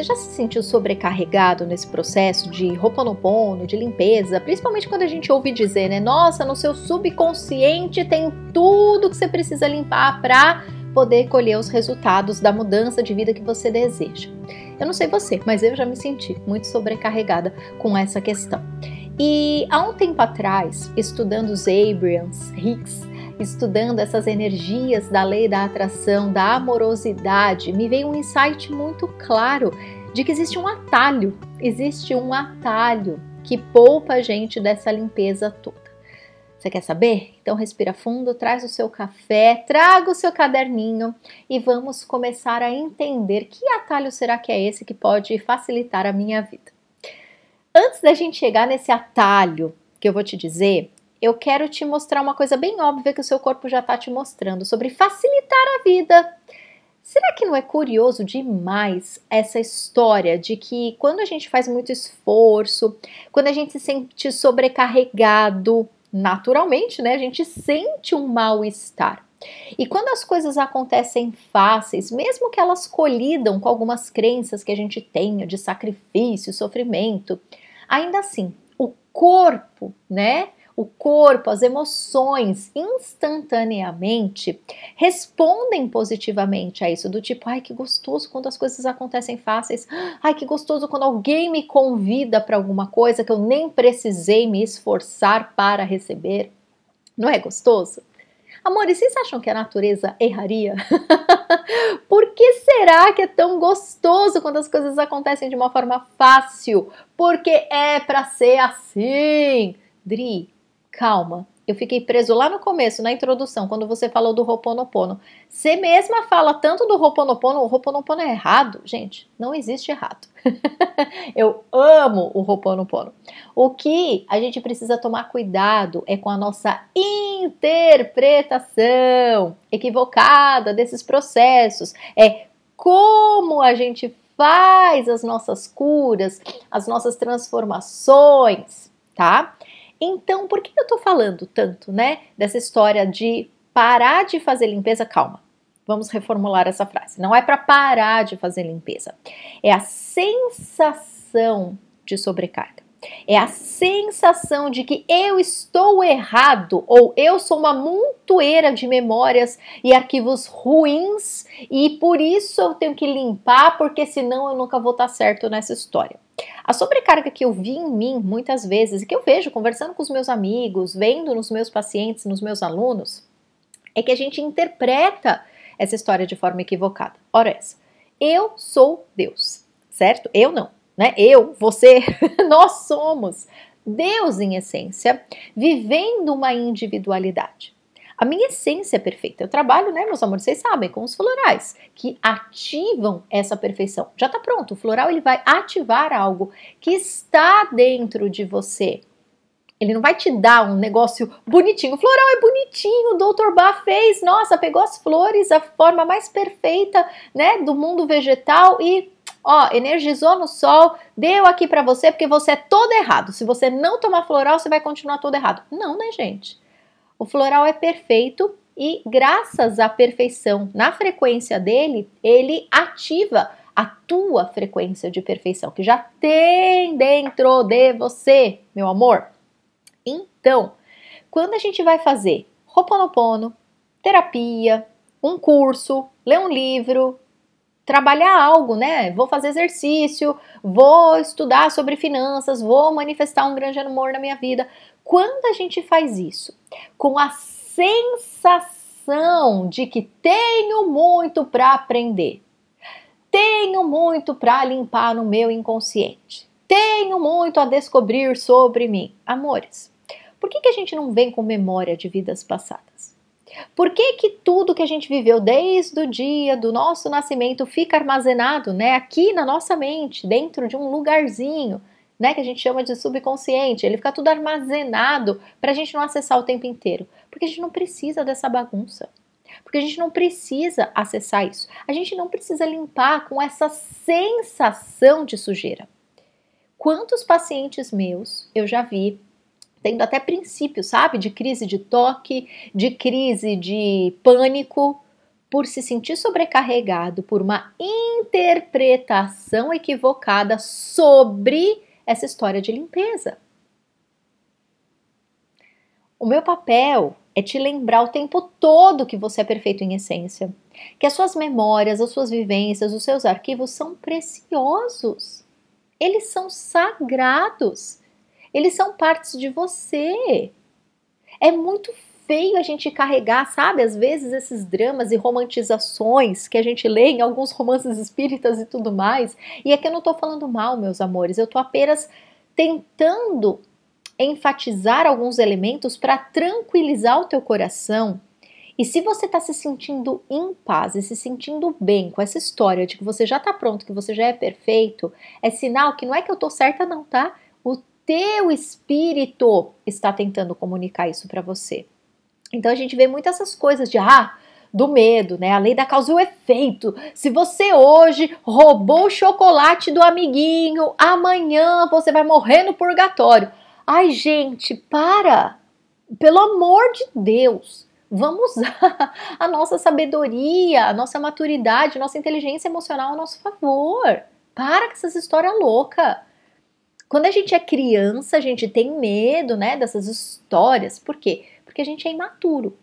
Você já se sentiu sobrecarregado nesse processo de roponopono, de limpeza? Principalmente quando a gente ouve dizer, né? Nossa, no seu subconsciente tem tudo que você precisa limpar para poder colher os resultados da mudança de vida que você deseja. Eu não sei você, mas eu já me senti muito sobrecarregada com essa questão. E há um tempo atrás, estudando os Abrams, Hicks, estudando essas energias da lei da atração, da amorosidade, me veio um insight muito claro de que existe um atalho, existe um atalho que poupa a gente dessa limpeza toda. Você quer saber? Então respira fundo, traz o seu café, traga o seu caderninho e vamos começar a entender que atalho será que é esse que pode facilitar a minha vida. Antes da gente chegar nesse atalho que eu vou te dizer, eu quero te mostrar uma coisa bem óbvia que o seu corpo já está te mostrando sobre facilitar a vida. Será que não é curioso demais essa história de que quando a gente faz muito esforço, quando a gente se sente sobrecarregado, naturalmente, né, a gente sente um mal-estar. E quando as coisas acontecem fáceis, mesmo que elas colidam com algumas crenças que a gente tenha de sacrifício, sofrimento, ainda assim, o corpo, né, o corpo, as emoções, instantaneamente respondem positivamente a isso, do tipo, ai que gostoso quando as coisas acontecem fáceis, ai que gostoso quando alguém me convida para alguma coisa que eu nem precisei me esforçar para receber. Não é gostoso? Amores, vocês acham que a natureza erraria? Por que será que é tão gostoso quando as coisas acontecem de uma forma fácil? Porque é para ser assim. Dri, calma. Eu fiquei preso lá no começo, na introdução, quando você falou do Roponopono. Você mesma fala tanto do Roponopono, o Roponopono é errado. Gente, não existe errado. eu amo o Roponopono. O que a gente precisa tomar cuidado é com a nossa interpretação equivocada desses processos. É como a gente faz as nossas curas, as nossas transformações, tá? Então, por que eu tô falando tanto, né, dessa história de parar de fazer limpeza? Calma. Vamos reformular essa frase. Não é para parar de fazer limpeza. É a sensação de sobrecarga. É a sensação de que eu estou errado ou eu sou uma montoeira de memórias e arquivos ruins e por isso eu tenho que limpar porque senão eu nunca vou estar certo nessa história. A sobrecarga que eu vi em mim muitas vezes e que eu vejo conversando com os meus amigos, vendo nos meus pacientes, nos meus alunos, é que a gente interpreta essa história de forma equivocada. Ora essa, eu sou Deus, certo? Eu não, né? Eu, você, nós somos Deus em essência, vivendo uma individualidade. A minha essência é perfeita. Eu trabalho, né, meus amores, vocês sabem, com os florais que ativam essa perfeição. Já está pronto. O floral ele vai ativar algo que está dentro de você. Ele não vai te dar um negócio bonitinho. O floral é bonitinho, o Dr. Bach fez, nossa, pegou as flores, a forma mais perfeita, né, do mundo vegetal e ó, energizou no sol, deu aqui para você porque você é todo errado. Se você não tomar floral, você vai continuar todo errado. Não, né, gente? O floral é perfeito e, graças à perfeição na frequência dele, ele ativa a tua frequência de perfeição, que já tem dentro de você, meu amor. Então, quando a gente vai fazer Ho'oponopono, terapia, um curso, ler um livro, trabalhar algo, né? Vou fazer exercício, vou estudar sobre finanças, vou manifestar um grande amor na minha vida. Quando a gente faz isso com a sensação de que tenho muito para aprender, tenho muito para limpar no meu inconsciente, tenho muito a descobrir sobre mim, amores, por que, que a gente não vem com memória de vidas passadas? Por que, que tudo que a gente viveu desde o dia do nosso nascimento fica armazenado, né, aqui na nossa mente, dentro de um lugarzinho, né, que a gente chama de subconsciente, ele fica tudo armazenado para a gente não acessar o tempo inteiro, porque a gente não precisa dessa bagunça. Porque a gente não precisa acessar isso. A gente não precisa limpar com essa sensação de sujeira. Quantos pacientes meus eu já vi tendo até princípios, sabe, de crise de toque, de crise de pânico, por se sentir sobrecarregado por uma interpretação equivocada sobre essa história de limpeza. O meu papel é te lembrar o tempo todo que você é perfeito em essência, que as suas memórias, as suas vivências, os seus arquivos são preciosos. Eles são sagrados. Eles são partes de você. É muito feio a gente carregar, sabe, às vezes esses dramas e romantizações que a gente lê em alguns romances espíritas e tudo mais. E aqui eu não tô falando mal, meus amores, eu tô apenas tentando enfatizar alguns elementos para tranquilizar o teu coração. E se você está se sentindo em paz e se sentindo bem com essa história de que você já está pronto, que você já é perfeito, é sinal que não é que eu tô certa não, tá? Teu espírito está tentando comunicar isso para você. Então a gente vê muitas essas coisas de ah, do medo, né? A lei da causa e o efeito. Se você hoje roubou o chocolate do amiguinho, amanhã você vai morrer no purgatório. Ai, gente, para! Pelo amor de Deus, vamos usar a nossa sabedoria, a nossa maturidade, a nossa inteligência emocional a nosso favor. Para com essas histórias loucas. Quando a gente é criança, a gente tem medo, né, dessas histórias. Por quê? porque a gente é imaturo.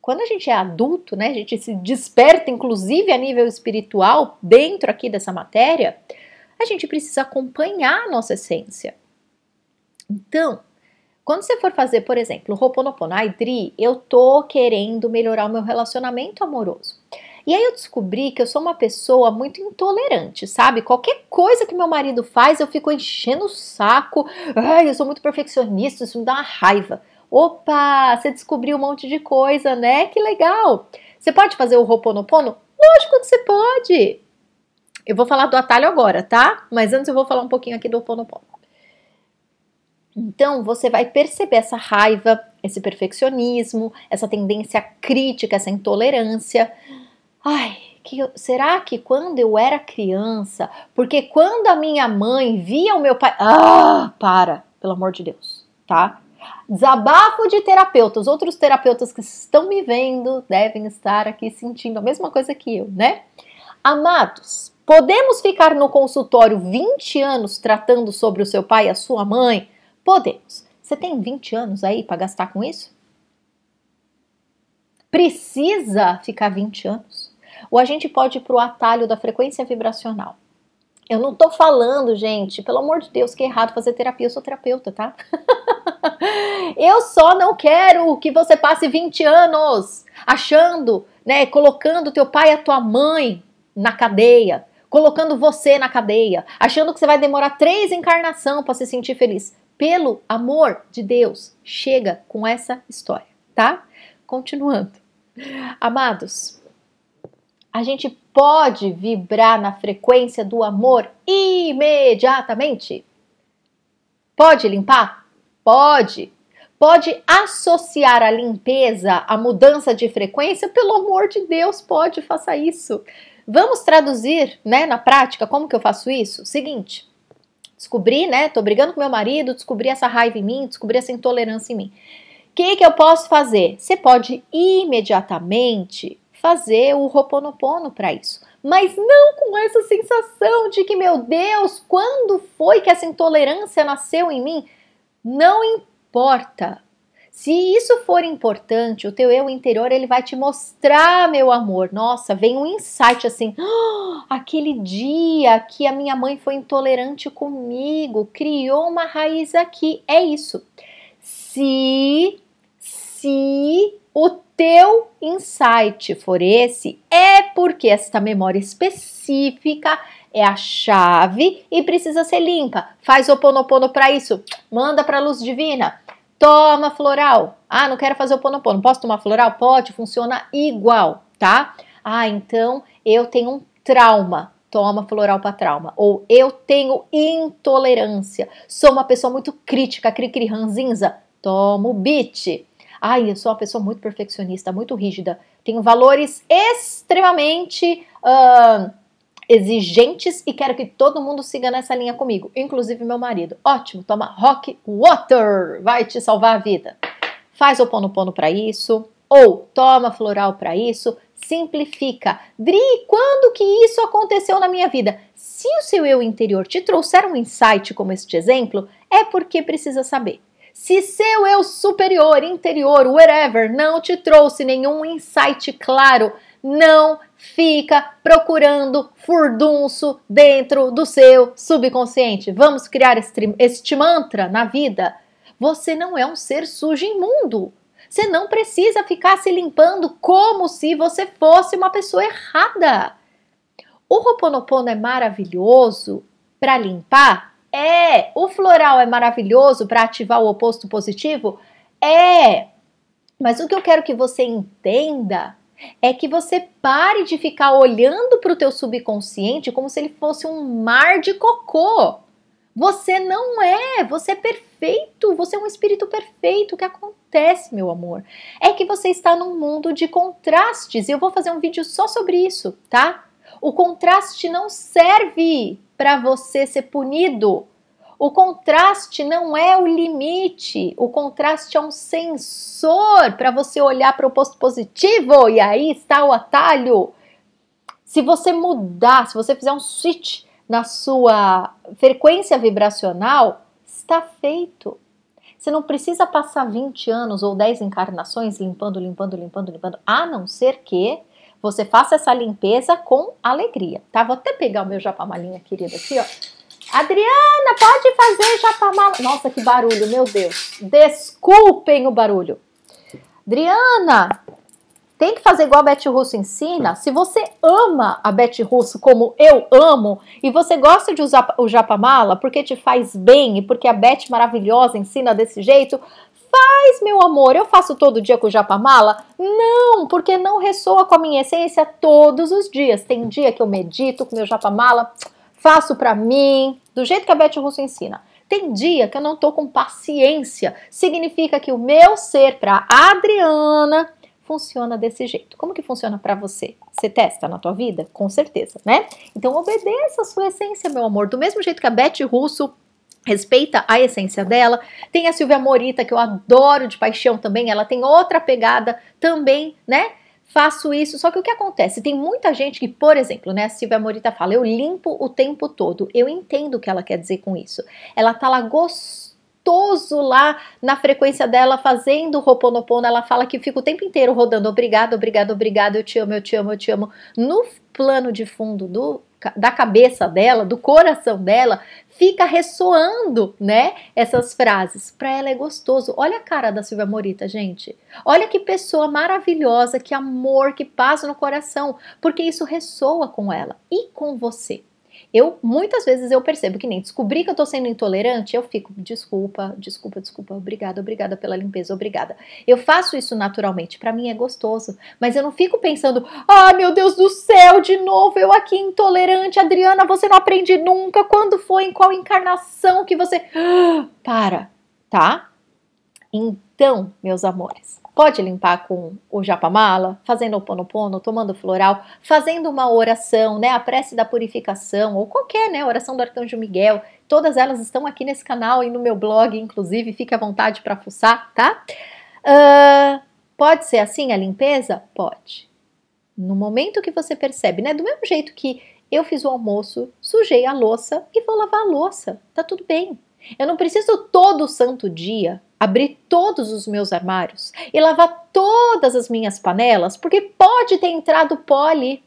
Quando a gente é adulto, né, a gente se desperta, inclusive a nível espiritual, dentro aqui dessa matéria, a gente precisa acompanhar a nossa essência. Então, quando você for fazer, por exemplo, Ho'oponopono, ai Dri, eu tô querendo melhorar o meu relacionamento amoroso. E aí eu descobri que eu sou uma pessoa muito intolerante, sabe? Qualquer coisa que meu marido faz, eu fico enchendo o saco. Ai, eu sou muito perfeccionista, isso me dá uma raiva. Opa, você descobriu um monte de coisa, né? Que legal! Você pode fazer o Ho'oponopono? Lógico que você pode! Eu vou falar do atalho agora, tá? Mas antes eu vou falar um pouquinho aqui do Ho'oponopono. Então, você vai perceber essa raiva, esse perfeccionismo, essa tendência crítica, essa intolerância. Ai, que será que quando eu era criança, porque quando a minha mãe via o meu pai. Ah, para, pelo amor de Deus, tá? Desabafo de terapeutas. Outros terapeutas que estão me vendo devem estar aqui sentindo a mesma coisa que eu, né? Amados, podemos ficar no consultório 20 anos tratando sobre o seu pai e a sua mãe? Podemos. Você tem 20 anos aí para gastar com isso? Precisa ficar 20 anos? Ou a gente pode ir para o atalho da frequência vibracional? Eu não tô falando, gente, pelo amor de Deus, que é errado fazer terapia, eu sou terapeuta, tá? eu só não quero que você passe 20 anos achando, né, colocando teu pai e a tua mãe na cadeia, colocando você na cadeia, achando que você vai demorar três encarnação para se sentir feliz. Pelo amor de Deus, chega com essa história, tá? Continuando. Amados, a gente pode vibrar na frequência do amor imediatamente? Pode limpar? Pode. Pode associar a limpeza à mudança de frequência? Pelo amor de Deus, pode, faça isso. Vamos traduzir, né, na prática, como que eu faço isso? Seguinte, descobri, né, tô brigando com meu marido, descobri essa raiva em mim, descobri essa intolerância em mim. O que, que eu posso fazer? Você pode imediatamente fazer o Ho'oponopono para isso. Mas não com essa sensação de que, meu Deus, quando foi que essa intolerância nasceu em mim? Não importa. Se isso for importante, o teu eu interior ele vai te mostrar, meu amor. Nossa, vem um insight assim: oh, aquele dia que a minha mãe foi intolerante comigo, criou uma raiz aqui. É isso. Se se o teu insight for esse, é porque esta memória específica é a chave e precisa ser limpa. Faz o ponopono para isso. Manda para a luz divina. Toma floral. Ah, não quero fazer o ponopono. Posso tomar floral? Pode, funciona igual, tá? Ah, então eu tenho um trauma. Toma floral para trauma. Ou eu tenho intolerância. Sou uma pessoa muito crítica, cri-cri ranzinza. Toma o beat. Ai, eu sou uma pessoa muito perfeccionista, muito rígida. Tenho valores extremamente uh, exigentes e quero que todo mundo siga nessa linha comigo, inclusive meu marido. Ótimo, toma Rock Water, vai te salvar a vida. Faz o pono pono para isso, ou toma floral para isso. Simplifica. Dri, quando que isso aconteceu na minha vida? Se o seu eu interior te trouxer um insight como este exemplo, é porque precisa saber. Se seu eu superior, interior, whatever, não te trouxe nenhum insight claro, não fica procurando furdunço dentro do seu subconsciente. Vamos criar este, este mantra na vida? Você não é um ser sujo imundo. Você não precisa ficar se limpando como se você fosse uma pessoa errada. O Roponopono é maravilhoso para limpar? É. O floral é maravilhoso para ativar o oposto positivo? É. Mas o que eu quero que você entenda é que você pare de ficar olhando para o teu subconsciente como se ele fosse um mar de cocô. Você não é, você é perfeito, você é um espírito perfeito. O que acontece, meu amor, é que você está num mundo de contrastes e eu vou fazer um vídeo só sobre isso, tá? O contraste não serve para você ser punido. O contraste não é o limite, o contraste é um sensor para você olhar para o oposto positivo e aí está o atalho. Se você mudar, se você fizer um switch na sua frequência vibracional, está feito. Você não precisa passar 20 anos ou 10 encarnações limpando, limpando, limpando, limpando, a não ser que você faça essa limpeza com alegria, tá? Vou até pegar o meu japamalinha querida aqui, ó. Adriana, pode fazer japamala. Nossa, que barulho, meu Deus. Desculpem o barulho. Adriana, tem que fazer igual a Beth Russo ensina. Se você ama a Beth Russo como eu amo e você gosta de usar o japamala porque te faz bem e porque a Beth maravilhosa ensina desse jeito, Faz, meu amor, eu faço todo dia com japamala? Não, porque não ressoa com a minha essência todos os dias. Tem dia que eu medito com meu japamala, faço para mim, do jeito que a Beth Russo ensina. Tem dia que eu não tô com paciência. Significa que o meu ser para Adriana funciona desse jeito. Como que funciona para você? Você testa na tua vida? Com certeza, né? Então obedeça a sua essência, meu amor. Do mesmo jeito que a Beth Russo respeita a essência dela. Tem a Silvia Morita, que eu adoro de paixão também, ela tem outra pegada também, né? Faço isso, só que o que acontece? Tem muita gente que, por exemplo, né, a Silvia Morita fala, eu limpo o tempo todo. Eu entendo o que ela quer dizer com isso. Ela tá lá gostoso lá na frequência dela fazendo Roponopono, ela fala que fica o tempo inteiro rodando obrigado, obrigado, obrigado, eu te amo, eu te amo, eu te amo. No plano de fundo do da cabeça dela, do coração dela, fica ressoando, né? Essas frases. Para ela é gostoso. Olha a cara da Silvia Morita, gente. Olha que pessoa maravilhosa, que amor, que paz no coração, porque isso ressoa com ela e com você. Eu muitas vezes eu percebo que nem descobri que eu tô sendo intolerante, eu fico, desculpa, desculpa, desculpa, obrigada, obrigada pela limpeza, obrigada. Eu faço isso naturalmente, para mim é gostoso, mas eu não fico pensando, ah, meu Deus do céu, de novo eu aqui intolerante, Adriana, você não aprende nunca, quando foi, em qual encarnação que você. Para, tá? Então, meus amores, Pode limpar com o japamala, fazendo o ponopono, tomando floral, fazendo uma oração, né, a prece da purificação ou qualquer, né, oração do Arcanjo Miguel. Todas elas estão aqui nesse canal e no meu blog, inclusive, fique à vontade para fuçar, tá? Uh, pode ser assim a limpeza? Pode. No momento que você percebe, né, do mesmo jeito que eu fiz o almoço, sujei a louça e vou lavar a louça, tá tudo bem. Eu não preciso todo santo dia abrir todos os meus armários e lavar todas as minhas panelas, porque pode ter entrado pó ali.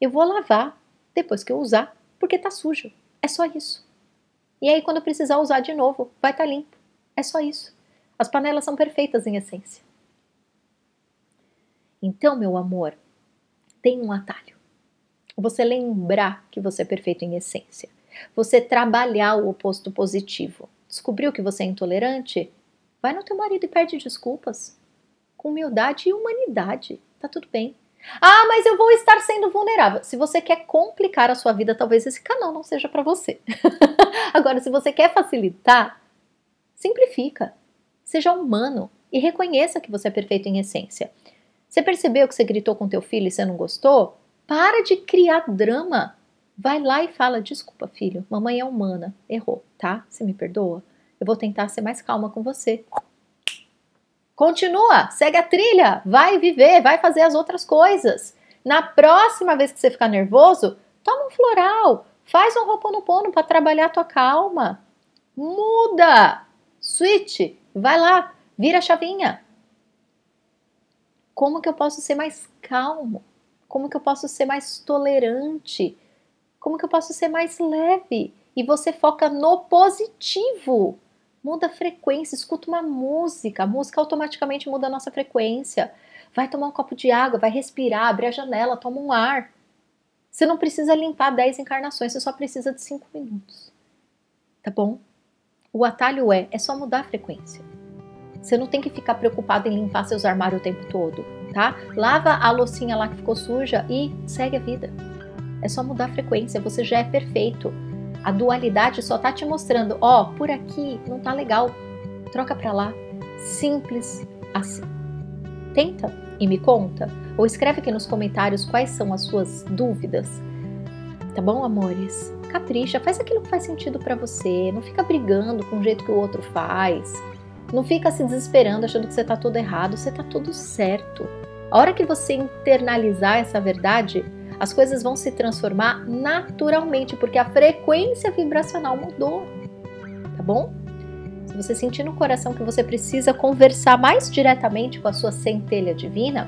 Eu vou lavar depois que eu usar, porque tá sujo. É só isso. E aí, quando precisar usar de novo, vai estar tá limpo. É só isso. As panelas são perfeitas em essência. Então, meu amor, tem um atalho. Você lembrar que você é perfeito em essência. Você trabalhar o oposto positivo. Descobriu que você é intolerante? Vai no teu marido e pede desculpas. Com humildade e humanidade. Tá tudo bem. Ah, mas eu vou estar sendo vulnerável. Se você quer complicar a sua vida, talvez esse canal não seja para você. Agora, se você quer facilitar, simplifica. Seja humano e reconheça que você é perfeito em essência. Você percebeu que você gritou com teu filho e você não gostou? Para de criar drama. Vai lá e fala: desculpa, filho, mamãe é humana, errou, tá? Você me perdoa? Eu vou tentar ser mais calma com você. Continua, segue a trilha, vai viver, vai fazer as outras coisas. Na próxima vez que você ficar nervoso, toma um floral, faz um roponopono para trabalhar a tua calma. Muda! Switch, vai lá, vira a chavinha. Como que eu posso ser mais calmo? Como que eu posso ser mais tolerante? Como que eu posso ser mais leve? E você foca no positivo. Muda a frequência, escuta uma música. A música automaticamente muda a nossa frequência. Vai tomar um copo de água, vai respirar, abre a janela, toma um ar. Você não precisa limpar 10 encarnações, você só precisa de 5 minutos. Tá bom? O atalho é, é só mudar a frequência. Você não tem que ficar preocupado em limpar seus armários o tempo todo, tá? Lava a loucinha lá que ficou suja e segue a vida. É só mudar a frequência, você já é perfeito. A dualidade só tá te mostrando, ó, oh, por aqui não tá legal. Troca para lá. Simples assim. Tenta e me conta ou escreve aqui nos comentários quais são as suas dúvidas. Tá bom, amores? Capricha, faz aquilo que faz sentido para você, não fica brigando com o jeito que o outro faz. Não fica se desesperando achando que você tá tudo errado, você tá tudo certo. A hora que você internalizar essa verdade, as coisas vão se transformar naturalmente, porque a frequência vibracional mudou. Tá bom? Se você sentir no coração que você precisa conversar mais diretamente com a sua centelha divina,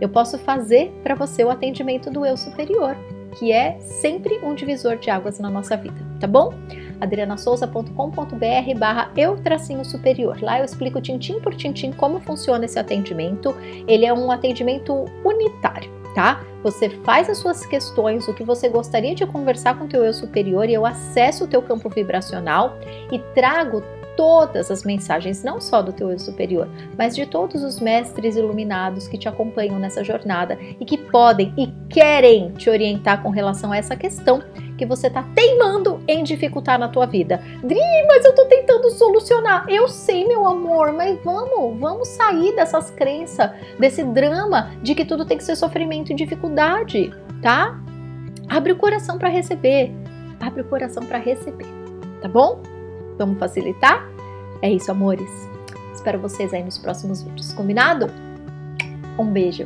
eu posso fazer para você o atendimento do eu superior, que é sempre um divisor de águas na nossa vida, tá bom? adrianasouza.com.br barra eu tracinho superior. Lá eu explico tintim por tintim como funciona esse atendimento. Ele é um atendimento unitário, tá? Você faz as suas questões, o que você gostaria de conversar com o teu eu superior e eu acesso o teu campo vibracional e trago todas as mensagens, não só do teu eu superior, mas de todos os mestres iluminados que te acompanham nessa jornada e que podem e querem te orientar com relação a essa questão que você está teimando em dificultar na tua vida. Dri, mas eu estou tentando solucionar. Eu sei, meu amor, mas vamos, vamos sair dessas crenças, desse drama de que tudo tem que ser sofrimento e dificuldade, tá? Abre o coração para receber. Abre o coração para receber, tá bom? Vamos facilitar? É isso, amores. Espero vocês aí nos próximos vídeos. Combinado? Um beijo.